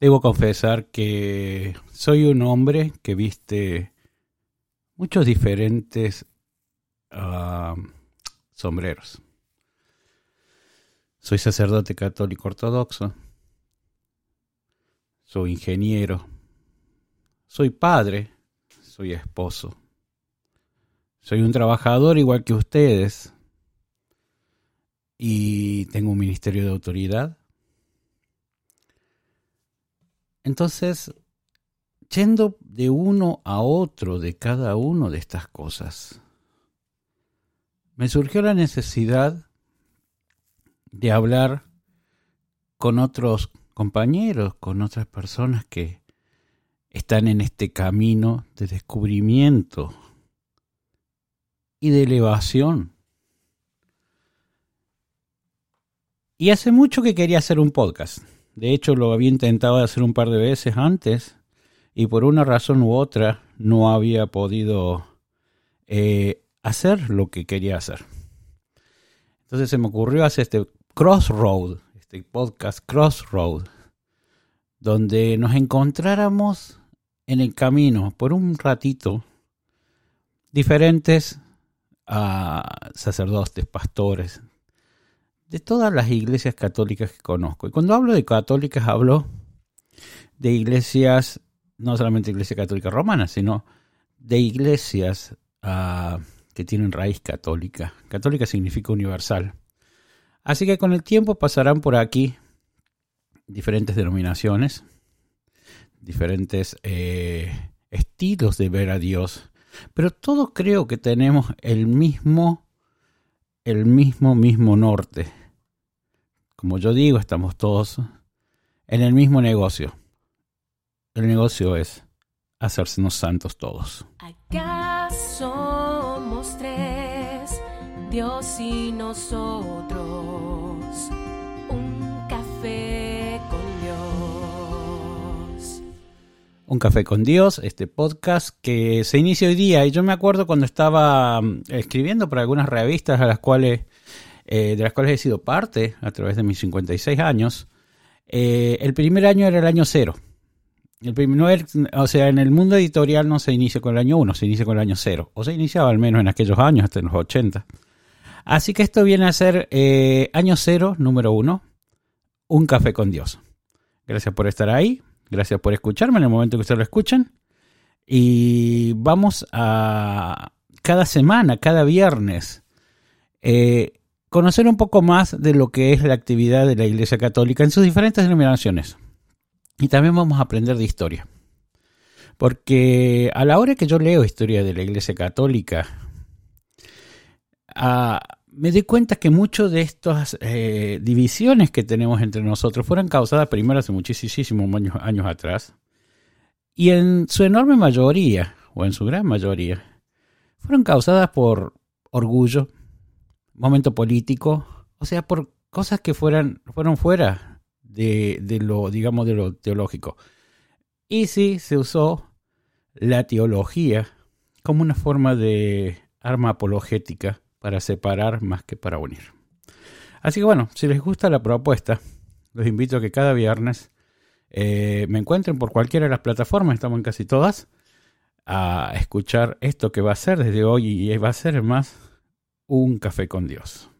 Debo confesar que soy un hombre que viste muchos diferentes ah, sombreros. Soy sacerdote católico ortodoxo. Soy ingeniero. Soy padre. Soy esposo. Soy un trabajador igual que ustedes. Y tengo un ministerio de autoridad. Entonces, yendo de uno a otro de cada uno de estas cosas, me surgió la necesidad de hablar con otros compañeros, con otras personas que están en este camino de descubrimiento y de elevación. Y hace mucho que quería hacer un podcast. De hecho, lo había intentado hacer un par de veces antes y por una razón u otra no había podido eh, hacer lo que quería hacer. Entonces se me ocurrió hacer este Crossroad, este podcast Crossroad, donde nos encontráramos en el camino por un ratito diferentes a sacerdotes, pastores, de todas las iglesias católicas que conozco. Y cuando hablo de católicas hablo de iglesias, no solamente iglesia católica romana, sino de iglesias ah, que tienen raíz católica. Católica significa universal. Así que con el tiempo pasarán por aquí diferentes denominaciones, diferentes eh, estilos de ver a Dios, pero todos creo que tenemos el mismo, el mismo, mismo norte. Como yo digo, estamos todos en el mismo negocio. El negocio es hacernos santos todos. Acá somos tres, Dios y nosotros. Un café con Dios. Un café con Dios, este podcast que se inicia hoy día. Y yo me acuerdo cuando estaba mm, escribiendo para algunas revistas a las cuales eh, de las cuales he sido parte a través de mis 56 años, eh, el primer año era el año cero. El primer, o sea, en el mundo editorial no se inicia con el año 1, se inicia con el año cero. O se iniciaba al menos en aquellos años, hasta en los 80. Así que esto viene a ser eh, año cero, número uno, un café con Dios. Gracias por estar ahí, gracias por escucharme en el momento que ustedes lo escuchan. Y vamos a cada semana, cada viernes, conocer un poco más de lo que es la actividad de la Iglesia Católica en sus diferentes denominaciones. Y también vamos a aprender de historia. Porque a la hora que yo leo historia de la Iglesia Católica, ah, me di cuenta que muchas de estas eh, divisiones que tenemos entre nosotros fueron causadas primero hace muchísimos años, años atrás. Y en su enorme mayoría, o en su gran mayoría, fueron causadas por orgullo, momento político, o sea, por cosas que fueran, fueron fuera de, de lo, digamos, de lo teológico. Y sí, se usó la teología como una forma de arma apologética para separar más que para unir. Así que bueno, si les gusta la propuesta, los invito a que cada viernes eh, me encuentren por cualquiera de las plataformas, estamos en casi todas, a escuchar esto que va a ser desde hoy y va a ser más un café con Dios.